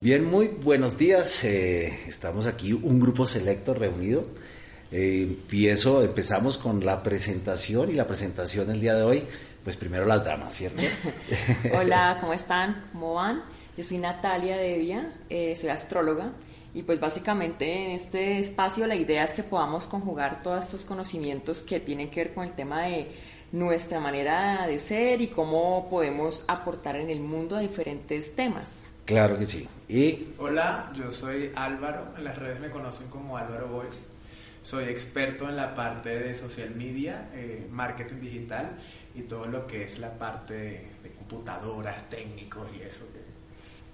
Bien, muy buenos días. Eh, estamos aquí, un grupo selecto reunido. Eh, empiezo, empezamos con la presentación y la presentación del día de hoy, pues primero las damas, ¿cierto? Hola, ¿cómo están? ¿Cómo van? Yo soy Natalia Devia, eh, soy astróloga y pues básicamente en este espacio la idea es que podamos conjugar todos estos conocimientos que tienen que ver con el tema de nuestra manera de ser y cómo podemos aportar en el mundo a diferentes temas. Claro que sí. Y... Hola, yo soy Álvaro, en las redes me conocen como Álvaro Voice. Soy experto en la parte de social media, eh, marketing digital y todo lo que es la parte de, computadoras, técnicos y eso.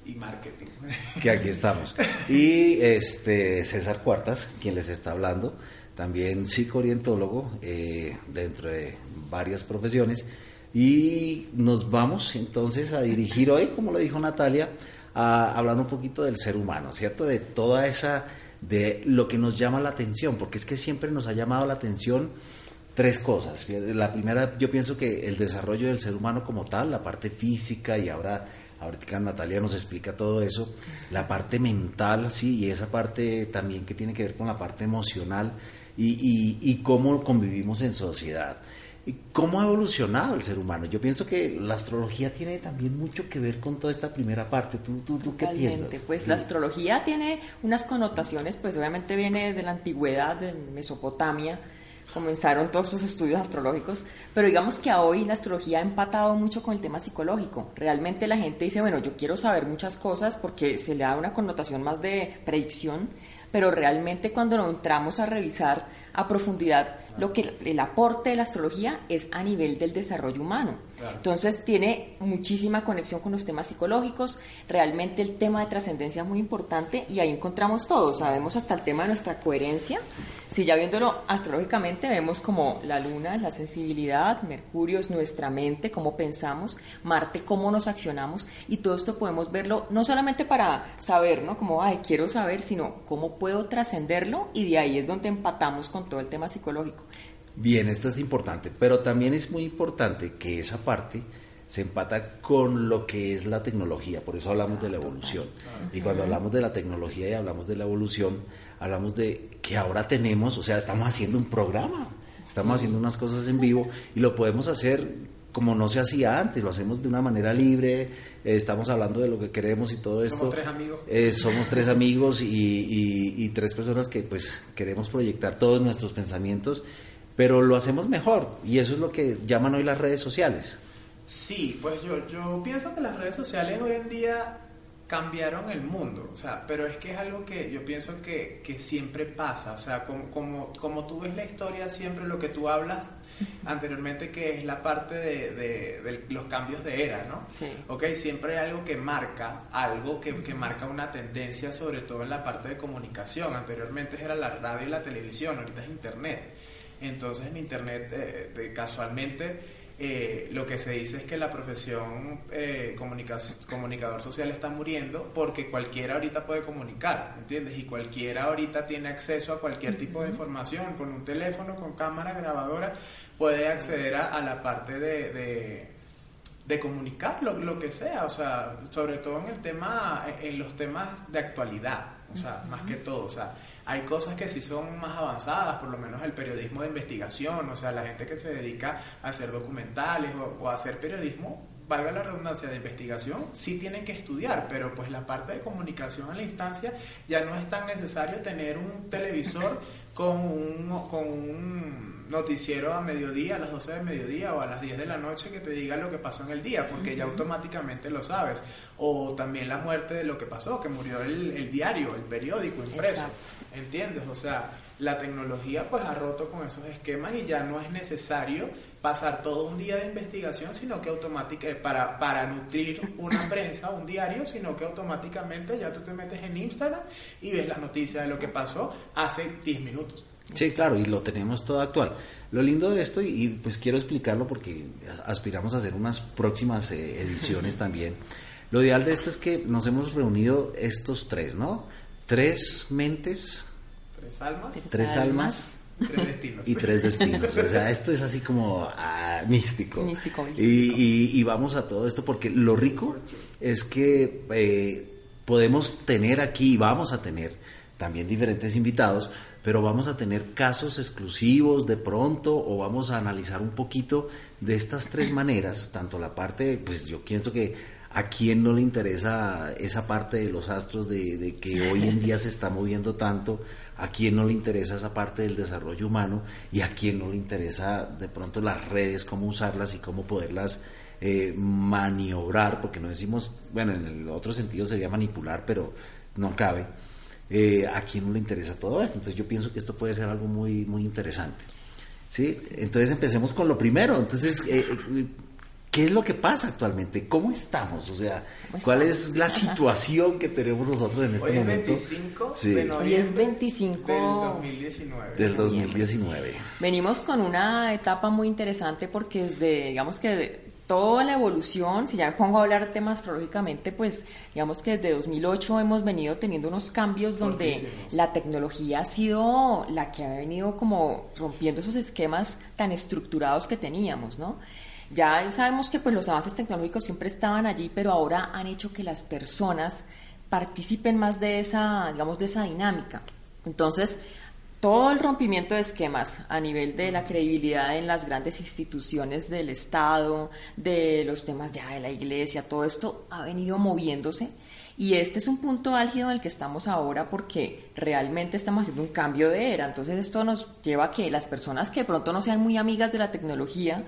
y marketing. Que aquí estamos. Y este César Cuartas, quien les está hablando, también psicoorientólogo eh, dentro de varias profesiones. Y nos vamos entonces a dirigir hoy, como lo dijo Natalia, hablando un poquito del ser humano, ¿cierto? De toda esa, de lo que nos llama la atención, porque es que siempre nos ha llamado la atención tres cosas. La primera, yo pienso que el desarrollo del ser humano como tal, la parte física, y ahora, ahorita Natalia nos explica todo eso, la parte mental, sí, y esa parte también que tiene que ver con la parte emocional y, y cómo convivimos en sociedad. ¿Cómo ha evolucionado el ser humano? Yo pienso que la astrología tiene también mucho que ver con toda esta primera parte. ¿Tú, tú, tú qué piensas? Pues la astrología tiene unas connotaciones, pues obviamente viene desde la antigüedad, de Mesopotamia, comenzaron todos esos estudios astrológicos, pero digamos que hoy la astrología ha empatado mucho con el tema psicológico. Realmente la gente dice, bueno, yo quiero saber muchas cosas porque se le da una connotación más de predicción, pero realmente cuando entramos a revisar a profundidad lo que el aporte de la astrología es a nivel del desarrollo humano. Entonces tiene muchísima conexión con los temas psicológicos, realmente el tema de trascendencia es muy importante y ahí encontramos todo, sabemos hasta el tema de nuestra coherencia. Si ya viéndolo astrológicamente vemos como la luna es la sensibilidad, Mercurio es nuestra mente, cómo pensamos, Marte cómo nos accionamos y todo esto podemos verlo no solamente para saber, ¿no? Como, ay, quiero saber, sino cómo puedo trascenderlo y de ahí es donde empatamos con todo el tema psicológico. Bien, esto es importante, pero también es muy importante que esa parte se empata con lo que es la tecnología, por eso hablamos de la evolución. Y cuando hablamos de la tecnología y hablamos de la evolución, hablamos de que ahora tenemos, o sea, estamos haciendo un programa, estamos haciendo unas cosas en vivo y lo podemos hacer como no se hacía antes, lo hacemos de una manera libre, eh, estamos hablando de lo que queremos y todo esto. Somos tres amigos. Eh, somos tres amigos y, y, tres personas que pues queremos proyectar todos nuestros pensamientos pero lo hacemos mejor y eso es lo que llaman hoy las redes sociales. Sí, pues yo, yo pienso que las redes sociales hoy en día cambiaron el mundo, o sea, pero es que es algo que yo pienso que, que siempre pasa, o sea, como, como, como, tú ves la historia, siempre lo que tú hablas anteriormente, que es la parte de, de, los cambios de era, ¿no? Sí. Ok, siempre hay algo que marca, algo que, que, marca una tendencia, sobre todo en la parte de comunicación, anteriormente era la radio y la televisión, ahorita es internet. Entonces en Internet, eh, casualmente, eh, lo que se dice es que la profesión eh, comunicador social está muriendo porque cualquiera ahorita puede comunicar, ¿entiendes? Y cualquiera ahorita tiene acceso a cualquier tipo de información, con un teléfono, con cámara, grabadora, puede acceder a, la parte de, de, comunicar lo, lo, que sea, o sea, sobre todo en el tema, en los temas de actualidad, o sea, más que todo, o sea, hay cosas que sí son más avanzadas, por lo menos el periodismo de investigación, o sea, la gente que se dedica a hacer documentales o, a hacer periodismo, valga la redundancia de investigación, sí tienen que estudiar, pero pues la parte de comunicación en la instancia ya no es tan necesario tener un televisor con un, con un noticiero a mediodía, a las 12 de mediodía o a las 10 de la noche que te diga lo que pasó en el día, porque ya automáticamente lo sabes. O también la muerte de lo que pasó, que murió el, diario, el periódico impreso. ¿Entiendes? O sea, la tecnología pues ha roto con esos esquemas y ya no es necesario pasar todo un día de investigación, sino que automáticamente, para, para nutrir una prensa, un diario, sino que automáticamente ya tú te metes en Instagram y ves la noticia de lo que pasó hace 10 minutos. Sí, claro, y lo tenemos todo actual. Lo lindo de esto, y pues quiero explicarlo porque aspiramos a hacer unas próximas eh, ediciones también, lo ideal de esto es que nos hemos reunido estos tres, ¿no? Tres mentes, tres almas, tres, almas, tres destinos. y tres destinos. O sea, esto es así como ah, místico. Místico, Y, y, vamos a todo esto porque lo rico es que eh, podemos tener aquí, vamos a tener también diferentes invitados, pero vamos a tener casos exclusivos de pronto o vamos a analizar un poquito de estas tres maneras, tanto la parte, pues yo pienso que a quién no le interesa esa parte de los astros de, que hoy en día se está moviendo tanto, a quién no le interesa esa parte del desarrollo humano y a quién no le interesa de pronto las redes, cómo usarlas y cómo poderlas eh, maniobrar, porque no decimos, bueno, en el otro sentido sería manipular, pero no cabe eh, a quién no le interesa todo esto. Entonces yo pienso que esto puede ser algo muy, muy interesante. ¿sí? Entonces empecemos con lo primero. Entonces, eh, eh, ¿qué es lo que pasa actualmente? ¿Cómo estamos? O sea, ¿cuál es la situación que tenemos nosotros en este Hoy momento? Es 25 sí. de Hoy es 25 del 2019. Del 2019. Venimos con una etapa muy interesante porque desde, digamos que toda la evolución, si ya me pongo a hablar tema astrológicamente, pues digamos que desde 2008 hemos venido teniendo unos cambios donde la tecnología ha sido la que ha venido como rompiendo esos esquemas tan estructurados que teníamos, ¿no? Ya sabemos que pues los avances tecnológicos siempre estaban allí, pero ahora han hecho que las personas participen más de esa, digamos, de esa dinámica. Entonces, todo el rompimiento de esquemas a nivel de la credibilidad en las grandes instituciones del Estado, de los temas ya de la iglesia, todo esto ha venido moviéndose. Y este es un punto álgido en el que estamos ahora porque realmente estamos haciendo un cambio de era. Entonces esto nos lleva a que las personas que de pronto no sean muy amigas de la tecnología,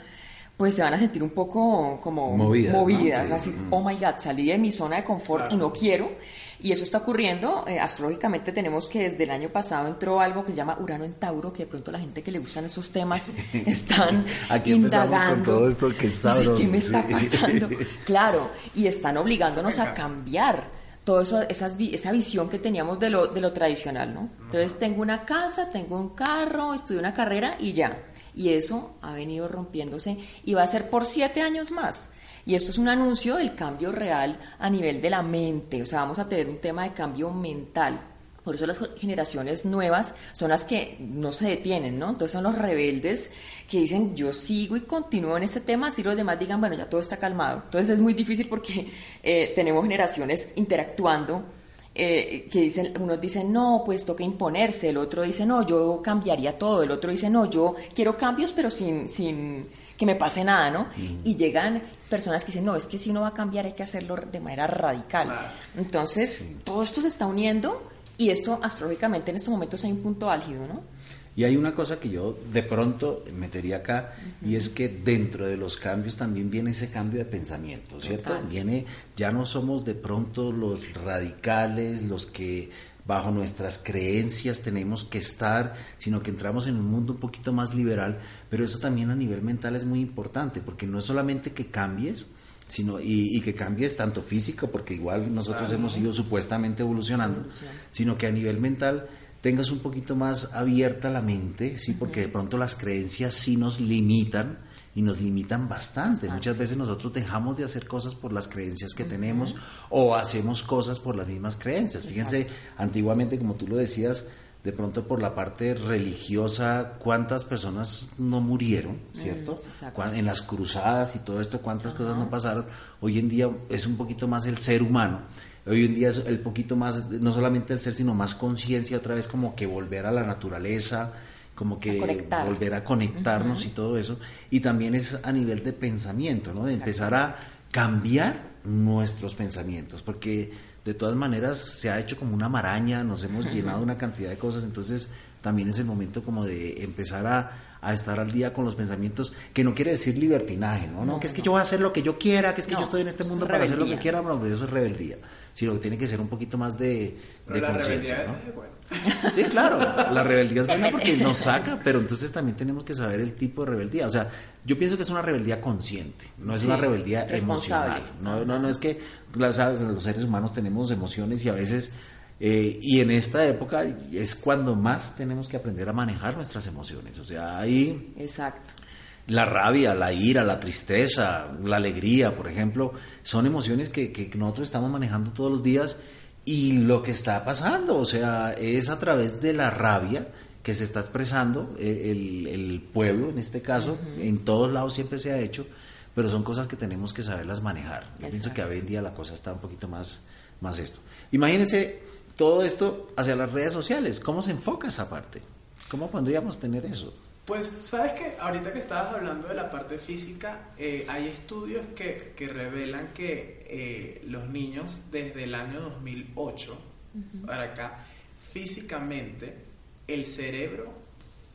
pues se van a sentir un poco como movidas, movidas así, oh my god, salí de mi zona de confort y no quiero. Y eso está ocurriendo. Eh, astrológicamente tenemos que desde el año pasado entró algo que se llama Urano en Tauro, que de pronto la gente que le gustan esos temas están Aquí indagando. con todo esto que es sabroso. ¿Qué me está pasando? claro, y están obligándonos a cambiar todo eso, esa visión que teníamos de lo, de lo tradicional, ¿no? Entonces tengo una casa, tengo un carro, estudio una carrera y ya. Y eso ha venido rompiéndose y va a ser por siete años más. Y esto es un anuncio del cambio real a nivel de la mente, o sea, vamos a tener un tema de cambio mental. Por eso las generaciones nuevas son las que no se detienen, ¿no? Entonces son los rebeldes que dicen, yo sigo y continúo en este tema, así los demás digan, bueno, ya todo está calmado. Entonces es muy difícil porque eh, tenemos generaciones interactuando eh, que dicen, unos dicen, no, pues toca imponerse, el otro dice, no, yo cambiaría todo, el otro dice, no, yo quiero cambios, pero sin, sin que me pase nada, ¿no? Y llegan personas que dicen, no, es que si no va a cambiar hay que hacerlo de manera radical. Entonces, todo esto se está uniendo y esto astrológicamente en estos momentos hay un punto álgido, ¿no? Y hay una cosa que yo de pronto metería acá y es que dentro de los cambios también viene ese cambio de pensamiento, ¿cierto? Viene, ya no somos de pronto los radicales, los que bajo nuestras creencias tenemos que estar, sino que entramos en un mundo un poquito más liberal, pero eso también a nivel mental es muy importante, porque no es solamente que cambies, sino y, que cambies tanto físico, porque igual nosotros hemos ido supuestamente evolucionando, sino que a nivel mental tengas un poquito más abierta la mente, sí, porque de pronto las creencias sí nos limitan y nos limitan bastante. Muchas veces nosotros dejamos de hacer cosas por las creencias que tenemos o hacemos cosas por las mismas creencias. Fíjense, antiguamente, como tú lo decías, de pronto por la parte religiosa, cuántas personas no murieron, ¿cierto? en las cruzadas y todo esto, cuántas cosas no pasaron. Hoy en día es un poquito más el ser humano. Hoy en día es el poquito más, no solamente el ser, sino más conciencia, otra vez como que volver a la naturaleza, como que volver a conectarnos y todo eso. Y también es a nivel de pensamiento, ¿no? De empezar a cambiar nuestros pensamientos, porque de todas maneras se ha hecho como una maraña, nos hemos llenado una cantidad de cosas, entonces también es el momento como de empezar a, a estar al día con los pensamientos, que no quiere decir libertinaje, ¿no? no, que es que yo voy a hacer lo que yo quiera, que es que yo estoy en este mundo para hacer lo que quiera, pues eso es rebeldía sino que tiene que ser un poquito más de, de conciencia. ¿no? Sí, claro, la rebeldía es buena porque nos saca, pero entonces también tenemos que saber el tipo de rebeldía. O sea, yo pienso que es una rebeldía consciente, no es una rebeldía emocional. No, no, no es que, sabes, los seres humanos tenemos emociones y a veces, eh, y en esta época es cuando más tenemos que aprender a manejar nuestras emociones. O sea, ahí... Exacto la rabia, la ira, la tristeza, la alegría, por ejemplo, son emociones que, nosotros estamos manejando todos los días y lo que está pasando, o sea, es a través de la rabia que se está expresando eh, el, pueblo, en este caso, en todos lados siempre se ha hecho, pero son cosas que tenemos que saberlas manejar. Yo pienso que hoy en día la cosa está un poquito más, más esto. Imagínense todo esto hacia las redes sociales. ¿Cómo se enfoca esa parte? ¿Cómo podríamos tener eso? Pues, sabes que ahorita que estabas hablando de la parte física, eh, hay estudios que, que revelan que eh, los niños desde el año 2008 para acá, físicamente, el cerebro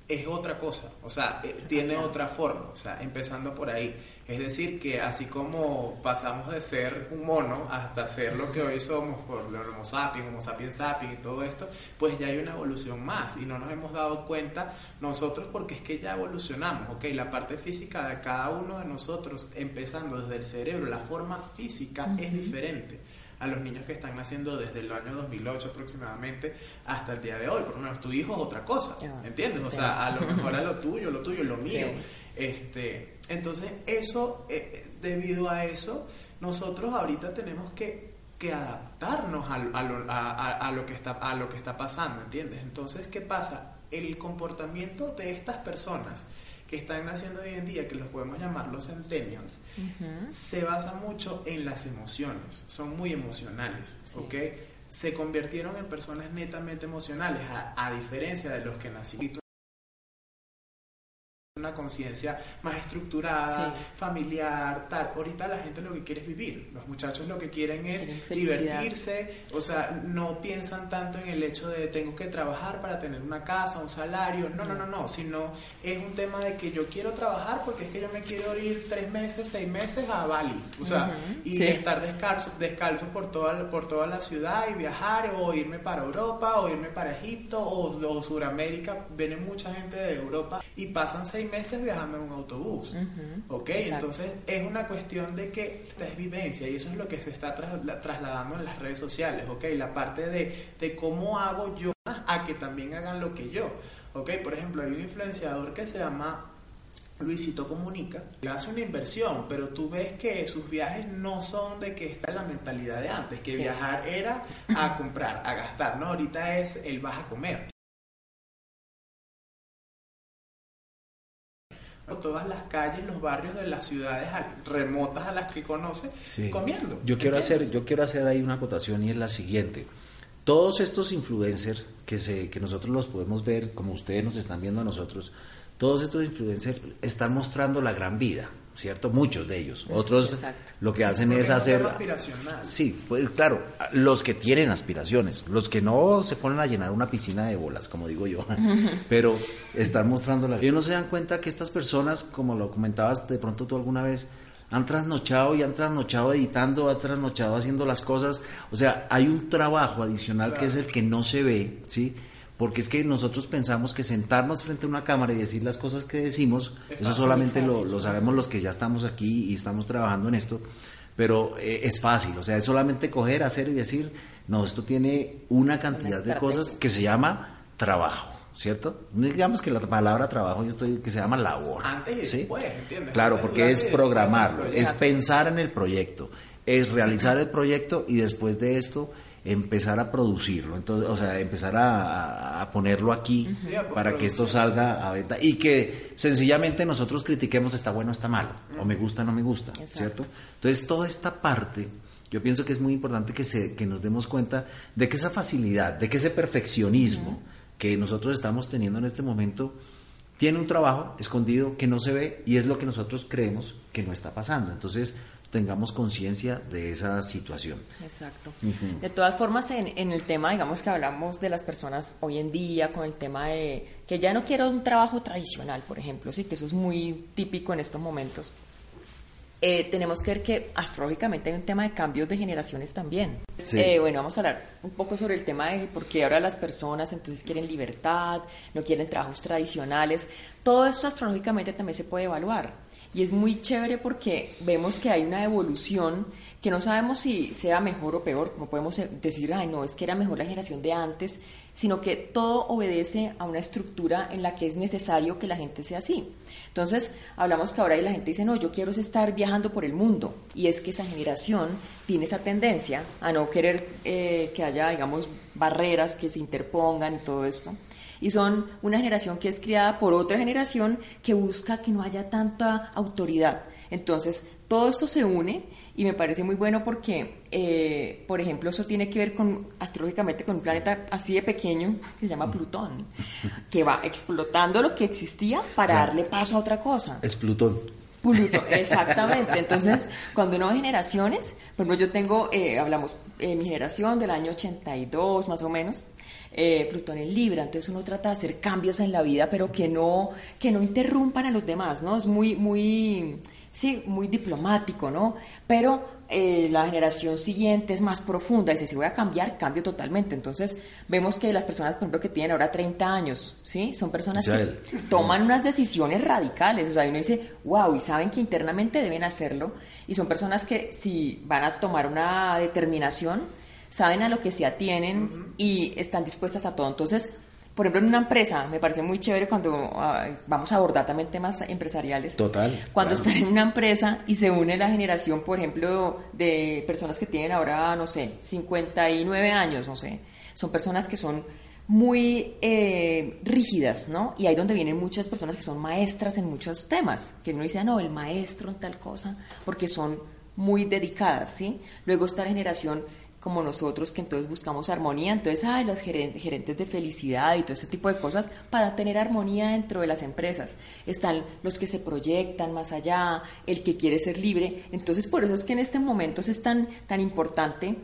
es otra cosa, o sea, eh, tiene otra forma, o sea, empezando por ahí. Es decir, que así como pasamos de ser un mono hasta ser lo que hoy somos por el Homo sapiens, Homo sapiens sapiens y todo esto, pues ya hay una evolución más y no nos hemos dado cuenta nosotros porque es que ya evolucionamos, ¿ok? La parte física de cada uno de nosotros, empezando desde el cerebro, la forma física es diferente a los niños que están naciendo desde el año 2008 aproximadamente hasta el día de hoy. Por lo menos tu hijo es otra cosa, ¿entiendes? O sea, a lo mejor a lo tuyo, lo tuyo, lo mío. Este, entonces, eso, eh, eh, debido a eso, nosotros ahorita tenemos que, que adaptarnos a, a, lo, a, lo que está, a lo que está pasando, ¿entiendes? Entonces, ¿qué pasa? El comportamiento de estas personas que están naciendo hoy en día, que los podemos llamar los centennials, se basa mucho en las emociones, son muy emocionales, ¿ok? Se convirtieron en personas netamente emocionales, a, a diferencia de los que nacieron una conciencia más estructurada, familiar, tal. Ahorita la gente lo que quiere es vivir. Los muchachos lo que quieren es divertirse, o sea, no piensan tanto en el hecho de tengo que trabajar para tener una casa, un salario. No, no, no, no, sino es un tema de que yo quiero trabajar porque es que yo me quiero ir tres meses, seis meses a Bali, o sea, y estar descalzo, descalzo por toda, por toda la ciudad y viajar o irme para Europa o irme para Egipto o, o Sudamérica. Viene mucha gente de Europa y pasan seis meses viajando en un autobús. ¿Ok? Entonces es una cuestión de que esta es vivencia y eso es lo que se está trasladando en las redes sociales. ¿Ok? La parte de, de cómo hago yo a que también hagan lo que yo. ¿Ok? Por ejemplo, hay un influenciador que se llama Luisito Comunica, le hace una inversión, pero tú ves que sus viajes no son de que está la mentalidad de antes, que viajar era a comprar, a gastar, no, ahorita es el vas a comer. Todas las calles, los barrios de las ciudades remotas a las que conoce comiendo. Yo quiero hacer, yo quiero hacer ahí una acotación y es la siguiente. Todos estos influencers que se, que nosotros los podemos ver, como ustedes nos están viendo a nosotros, todos estos influencers están mostrando la gran vida. ¿Cierto? Muchos de ellos. Otros lo que hacen es hacer... Sí, pues claro, los que tienen aspiraciones, los que no se ponen a llenar una piscina de bolas, como digo yo, pero están mostrando la... Ellos no se dan cuenta que estas personas, como lo comentabas de pronto tú alguna vez, han trasnochado y han trasnochado editando, han trasnochado haciendo las cosas. O sea, hay un trabajo adicional que es el que no se ve, ¿sí? Porque es que nosotros pensamos que sentarnos frente a una cámara y decir las cosas que decimos, eso solamente lo, sabemos los que ya estamos aquí y estamos trabajando en esto, pero eh, es fácil, o sea, es solamente coger, hacer y decir, no, esto tiene una cantidad de cosas que se llama trabajo. ¿Cierto? Digamos que la palabra trabajo yo estoy que se llama labor. Antes y después, ¿entiendes? Claro, porque es programarlo, es pensar en el proyecto, es realizar el proyecto y después de esto empezar a producirlo, entonces, o sea, empezar a, ponerlo aquí para que esto salga a venta. Y que sencillamente nosotros critiquemos está bueno, está malo, o me gusta, no me gusta, ¿cierto? Entonces, toda esta parte, yo pienso que es muy importante que, se, que nos demos cuenta de que esa facilidad, de que ese perfeccionismo que nosotros estamos teniendo en este momento, tiene un trabajo escondido que no se ve y es lo que nosotros creemos que no está pasando. Entonces, tengamos conciencia de esa situación. Exacto. De todas formas, en, en, el tema, digamos que hablamos de las personas hoy en día, con el tema de que ya no quiero un trabajo tradicional, por ejemplo, sí, que eso es muy típico en estos momentos. Eh, tenemos que ver que astrológicamente hay un tema de cambios de generaciones también. Eh, bueno, vamos a hablar un poco sobre el tema de por qué ahora las personas entonces quieren libertad, no quieren trabajos tradicionales. Todo esto astrológicamente también se puede evaluar. Y es muy chévere porque vemos que hay una evolución que no sabemos si sea mejor o peor, no podemos decir, ay, no, es que era mejor la generación de antes, sino que todo obedece a una estructura en la que es necesario que la gente sea así. Entonces, hablamos que ahora la gente dice, no, yo quiero estar viajando por el mundo, y es que esa generación tiene esa tendencia a no querer eh, que haya, digamos, barreras que se interpongan y todo esto y son una generación que es criada por otra generación que busca que no haya tanta autoridad. Entonces, todo esto se une y me parece muy bueno porque, eh, por ejemplo, eso tiene que ver con astrológicamente con un planeta así de pequeño que se llama Plutón, que va explotando lo que existía para darle paso a otra cosa. Es Plutón. Plutón, exactamente. Entonces, cuando uno ve generaciones, por ejemplo, yo tengo, eh, hablamos, eh, mi generación del año 82 más o menos, eh, Plutón en Libra, entonces uno trata de hacer cambios en la vida, pero que no, que no interrumpan a los demás, ¿no? Es muy, muy sí, muy diplomático, ¿no? Pero eh, la generación siguiente es más profunda, dice, si voy a cambiar, cambio totalmente. Entonces, vemos que las personas, por ejemplo, que tienen ahora 30 años, ¿sí? Son personas que toman unas decisiones radicales, o sea, uno dice, wow, y saben que internamente deben hacerlo, y son personas que si van a tomar una determinación, saben a lo que se atienen y están dispuestas a todo. Entonces, por ejemplo, en una empresa, me parece muy chévere cuando ah, vamos a abordar también temas empresariales. Total. Cuando están en una empresa y se une la generación, por ejemplo, de personas que tienen ahora, no sé, 59 años, no sé, son personas que son muy eh, rígidas, ¿no? Y ahí donde vienen muchas personas que son maestras en muchos temas, que uno dice, ah, no, el maestro en tal cosa, porque son muy dedicadas, ¿sí? Luego está la generación como nosotros que entonces buscamos armonía, entonces hay los gerentes de felicidad y todo ese tipo de cosas para tener armonía dentro de las empresas. Están los que se proyectan más allá, el que quiere ser libre, entonces por eso es que en este momento es tan, tan importante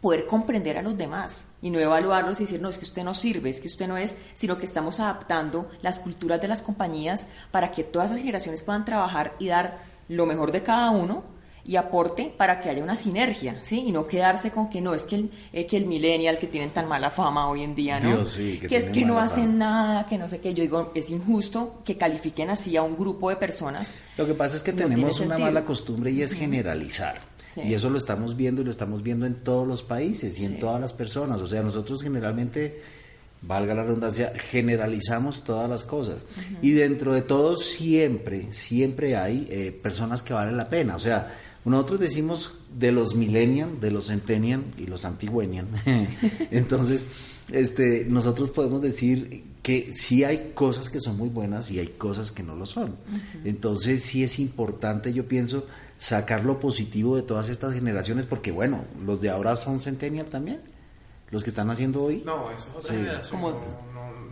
poder comprender a los demás y no evaluarlos y decir, no, es que usted no sirve, es que usted no es, sino que estamos adaptando las culturas de las compañías para que todas las generaciones puedan trabajar y dar lo mejor de cada uno y aporte para que haya una sinergia, ¿sí? Y no quedarse con que no, es que el, eh, que el millennial que tienen tan mala fama hoy en día, ¿no? que, es que no hacen nada, que no sé qué. Yo digo, es injusto que califiquen así a un grupo de personas. Lo que pasa es que tenemos una mala costumbre y es generalizar. Y eso lo estamos viendo y lo estamos viendo en todos los países y en todas las personas. O sea, nosotros generalmente valga la redundancia, generalizamos todas las cosas. Y dentro de todos siempre, siempre hay eh, personas que valen la pena. O sea, nosotros decimos de los millennials, de los centennial y los antigüenian. Entonces, este, nosotros podemos decir que sí hay cosas que son muy buenas y hay cosas que no lo son. Entonces, sí es importante, yo pienso, sacar lo positivo de todas estas generaciones, porque bueno, los de ahora son centennial también, los que están haciendo hoy. No, eso es otra generación. No,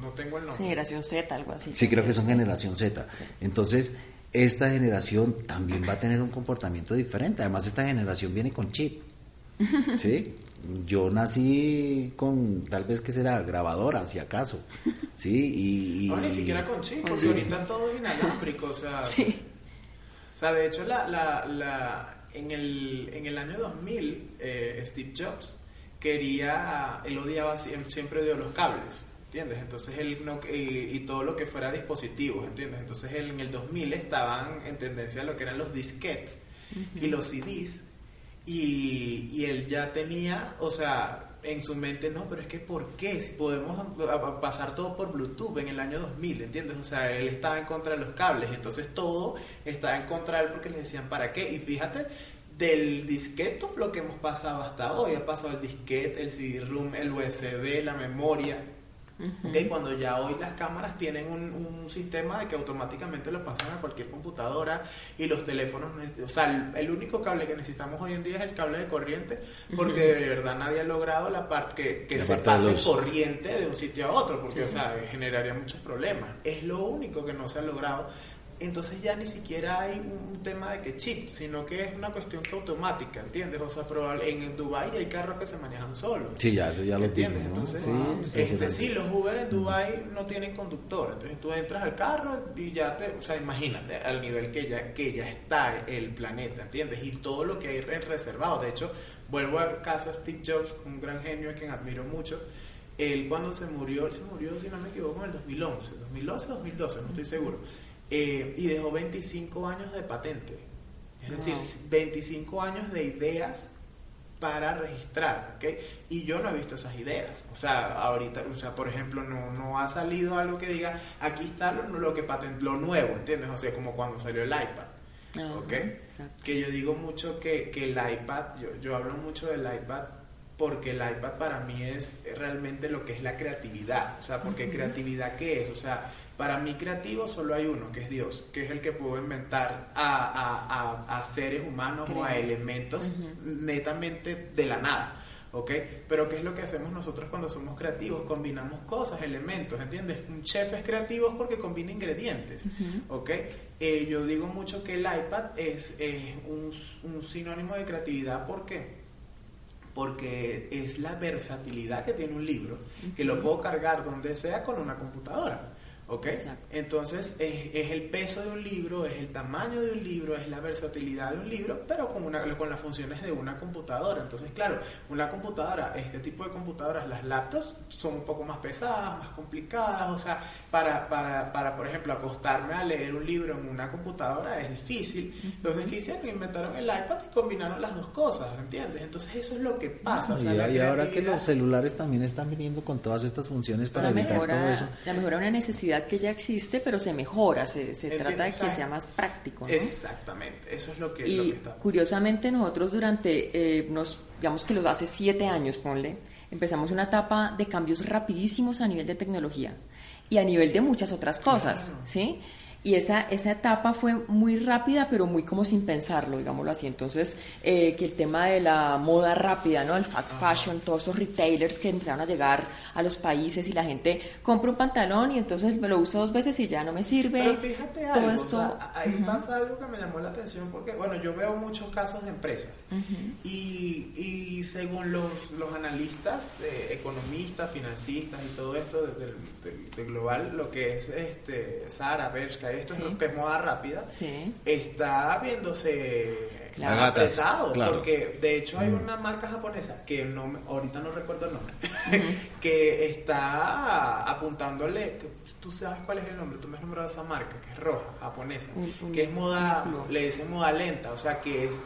no, tengo el nombre. Generación Z, algo así. Sí, creo que son generación Z. Entonces, esta generación también va a tener un comportamiento diferente. Además, esta generación viene con chip. ¿Sí? Yo nací con, tal vez que será grabadora, si acaso. ¿Sí? Y, no, ni siquiera con chip, porque ahorita todo es inalámbrico. O sea, sí. o sea, de hecho, la, la, la, en, el, en el año 2000, eh, Steve Jobs quería, él odiaba, siempre odió los cables. ¿Entiendes? Entonces él no, y, todo lo que fuera dispositivos, ¿entiendes? Entonces él en el 2000 estaban en tendencia a lo que eran los disquetes y los CDs y, y, él ya tenía, o sea, en su mente, no, pero es que ¿por qué? Si podemos pasar todo por Bluetooth en el año 2000, ¿entiendes? O sea, él estaba en contra de los cables, entonces todo estaba en contra de él porque le decían, ¿para qué? Y fíjate, del disquete lo que hemos pasado hasta hoy, ha pasado el disquete, el CD-ROOM, el USB, la memoria, cuando ya hoy las cámaras tienen un, sistema de que automáticamente lo pasan a cualquier computadora y los teléfonos, o sea, el, único cable que necesitamos hoy en día es el cable de corriente, porque de verdad nadie ha logrado la parte que, se pase corriente de un sitio a otro, porque, o sea, generaría muchos problemas. Es lo único que no se ha logrado entonces ya ni siquiera hay un, tema de que chip, sino que es una cuestión que automática, ¿entiendes? O sea, en Dubai hay carros que se manejan solos. Sí, ya, eso ya lo entiendes. Entonces, sí, este, sí, los Uber en Dubai no tienen conductor, entonces tú entras al carro y ya te, o sea, imagínate al nivel que ya que ya está el planeta, ¿entiendes? Y todo lo que hay reservado. De hecho, vuelvo al caso de Steve Jobs, un gran genio a quien admiro mucho. Él cuando se murió, él se murió, si no me equivoco, en el 2011, 2011, 2012, no estoy seguro eh, y dejó 25 años de patente. Es decir, 25 años de ideas para registrar, ¿ok? Y yo no he visto esas ideas. O sea, ahorita, o sea, por ejemplo, no, no ha salido algo que diga, aquí está lo, lo que patentó, lo nuevo, ¿entiendes? O sea, como cuando salió el iPad. ¿Ok? Que yo digo mucho que, que el iPad, yo, yo hablo mucho del iPad porque el iPad para mí es realmente lo que es la creatividad. O sea, porque creatividad qué es? O sea, para mí creativo solo hay uno, que es Dios, que es el que pudo inventar a, a, a, seres humanos o a elementos netamente de la nada. ¿ok? Pero ¿qué es lo que hacemos nosotros cuando somos creativos? Combinamos cosas, elementos, ¿entiendes? Un chef es creativo porque combina ingredientes, ¿ok? Eh, yo digo mucho que el iPad es, un, un, sinónimo de creatividad, ¿por qué? Porque es la versatilidad que tiene un libro, que lo puedo cargar donde sea con una computadora. ¿Ok? Entonces es, es, el peso de un libro, es el tamaño de un libro, es la versatilidad de un libro, pero con, una, con las funciones de una computadora. Entonces, claro, una computadora, este tipo de computadoras, las laptops, son un poco más pesadas, más complicadas. O sea, para, para, para por ejemplo, acostarme a leer un libro en una computadora es difícil. Entonces, ¿qué hicieron? Inventaron el iPad y combinaron las dos cosas, ¿entiendes? Entonces, eso es lo que pasa. y, ahora que los celulares también están viniendo con todas estas funciones para evitar todo eso. La mejora una necesidad que ya existe, pero se mejora, se, se trata de que sea más práctico. Exactamente, eso es lo que, y Curiosamente, nosotros durante, eh, nos, digamos que lo hace siete años, ponle, empezamos una etapa de cambios rapidísimos a nivel de tecnología y a nivel de muchas otras cosas, ¿sí? Y esa, esa etapa fue muy rápida, pero muy como sin pensarlo, digámoslo así. Entonces, eh, que el tema de la moda rápida, ¿no? El fast fashion, todos esos retailers que empezaron a llegar a los países y la gente compra un pantalón y entonces me lo uso dos veces y ya no me sirve. Pero fíjate algo, esto, ahí pasa algo que me llamó la atención porque, bueno, yo veo muchos casos de empresas y, y, según los, los analistas, economistas, financistas y todo esto de, global, lo que es este Sara, Bershka, esto es, que es moda rápida, está viéndose pesado, porque de hecho hay mm. una marca japonesa que no ahorita no recuerdo el nombre, que está apuntándole, tú sabes cuál es el nombre, tú me has nombrado esa marca, que es roja, japonesa, que es moda, le dicen moda lenta, o sea que es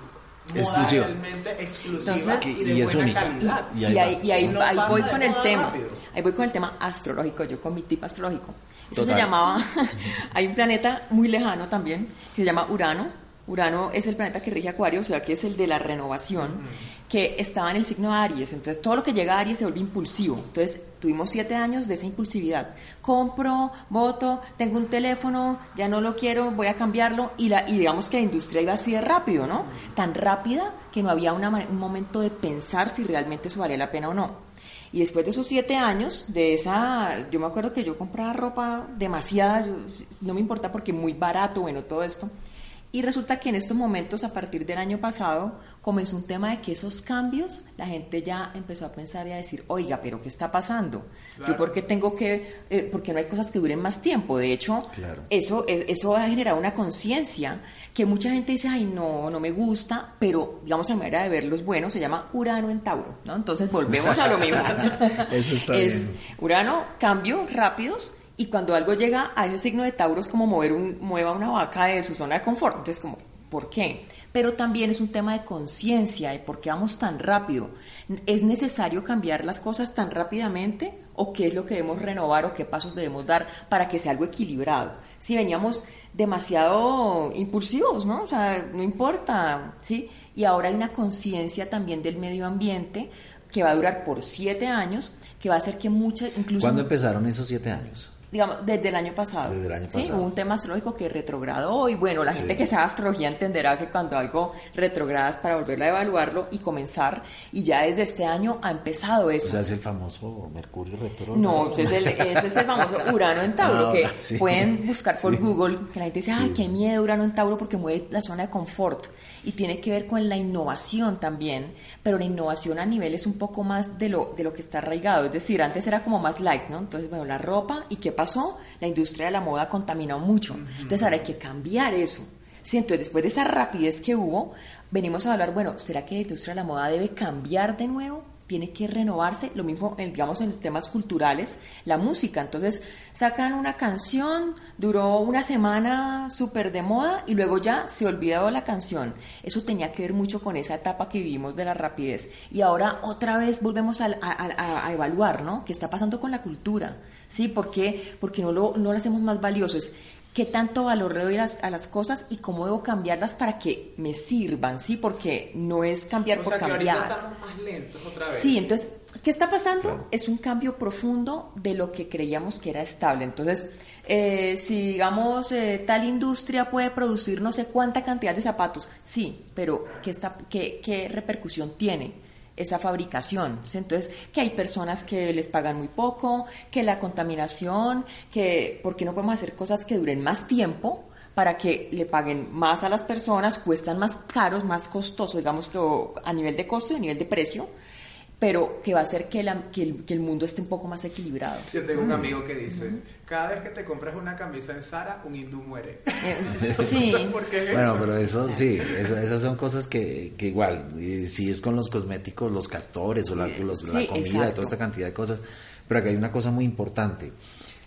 moda realmente exclusiva y de buena calidad. Y, ahí, voy con el tema, ahí voy con el tema astrológico, yo con mi tip astrológico. Eso se llamaba, hay un planeta muy lejano también, que se llama Urano. Urano es el planeta que rige Acuario, o sea que es el de la renovación, que estaba en el signo Aries. Entonces todo lo que llega a Aries se vuelve impulsivo. Entonces tuvimos siete años de esa impulsividad. Compro, voto, tengo un teléfono, ya no lo quiero, voy a cambiarlo. Y, la, y digamos que la industria iba así de rápido, ¿no? Tan rápida que no había un momento de pensar si realmente eso valía la pena o no. Y después de esos siete años, de esa, yo me acuerdo que yo compraba ropa demasiada, no me importa porque muy barato, bueno, todo esto. Y resulta que en estos momentos, a partir del año pasado, comenzó un tema de que esos cambios, la gente ya empezó a pensar y a decir, oiga, pero ¿qué está pasando? Yo por qué tengo que, eh, porque no hay cosas que duren más tiempo. De hecho, eso, eh, eso va a generar una conciencia que mucha gente dice, ay, no, no me gusta, pero digamos, a manera de ver los buenos, se llama Urano en Tauro, ¿no? Entonces volvemos a lo mismo. Eso está es Urano, cambios rápidos, y cuando algo llega a ese signo de Tauro es como mover un, mueva una vaca de su zona de confort. Entonces, como, ¿por qué? Pero también es un tema de conciencia de por qué vamos tan rápido. ¿Es necesario cambiar las cosas tan rápidamente? ¿O qué es lo que debemos renovar o qué pasos debemos dar para que sea algo equilibrado? Si veníamos demasiado impulsivos, ¿no? O sea, no importa, ¿sí? Y ahora hay una conciencia también del medio ambiente que va a durar por siete años, que va a hacer que muchas, incluso... ¿Cuándo empezaron esos siete años? Digamos, desde el año pasado. Desde el año pasado. Sí, un tema astrológico que retrogradó y bueno, la gente que sabe astrología entenderá que cuando algo retrograda es para volverlo a evaluarlo y comenzar y ya desde este año ha empezado eso. O sea, es el famoso Mercurio retrógrado. No, ese es el, ese es el famoso Urano en Tauro, ah, que pueden buscar por Google, que la gente dice, ay, qué miedo Urano en Tauro porque mueve la zona de confort y tiene que ver con la innovación también, pero la innovación a nivel es un poco más de lo, de lo que está arraigado, es decir, antes era como más light, ¿no? Entonces, bueno, la ropa y qué pasó, la industria de la moda ha contaminado mucho, entonces ahora hay que cambiar eso. Sí, entonces después de esa rapidez que hubo, venimos a hablar, bueno, ¿será que la industria de la moda debe cambiar de nuevo? tiene que renovarse, lo mismo, digamos, en los temas culturales, la música. Entonces, sacan una canción, duró una semana súper de moda y luego ya se olvidó la canción. Eso tenía que ver mucho con esa etapa que vivimos de la rapidez. Y ahora otra vez volvemos a, a, evaluar, ¿no? ¿Qué está pasando con la cultura? ¿Sí? ¿Por qué? Porque no lo, no lo hacemos más valioso. Es qué tanto valor le doy a las, a las cosas y cómo debo cambiarlas para que me sirvan, ¿sí? Porque no es cambiar O por sea, que cambiar. ahorita estamos más lentos otra vez. Sí, entonces, ¿qué está pasando? Es un cambio profundo de lo que creíamos que era estable. Entonces, eh, si digamos eh, tal industria puede producir no sé cuánta cantidad de zapatos, sí, pero ¿qué, está, qué, qué repercusión tiene? Esa fabricación. Entonces, que hay personas que les pagan muy poco, que la contaminación, que porque no podemos hacer cosas que duren más tiempo para que le paguen más a las personas, cuestan más caros, más costosos, digamos que a nivel de costo y a nivel de precio, pero que va a hacer que, la- que el, que el mundo esté un poco más equilibrado. Yo tengo un amigo que dice, cada vez que te compras una camisa en Zara, un hindú muere. Eh, sí, ¿Por qué es Bueno, eso? pero eso sí, esa- esas son cosas que, que igual, eh, si es con los cosméticos, los castores o la, Sí, los- la sí, comida, exacto. toda esta cantidad de cosas, pero acá hay una cosa muy importante.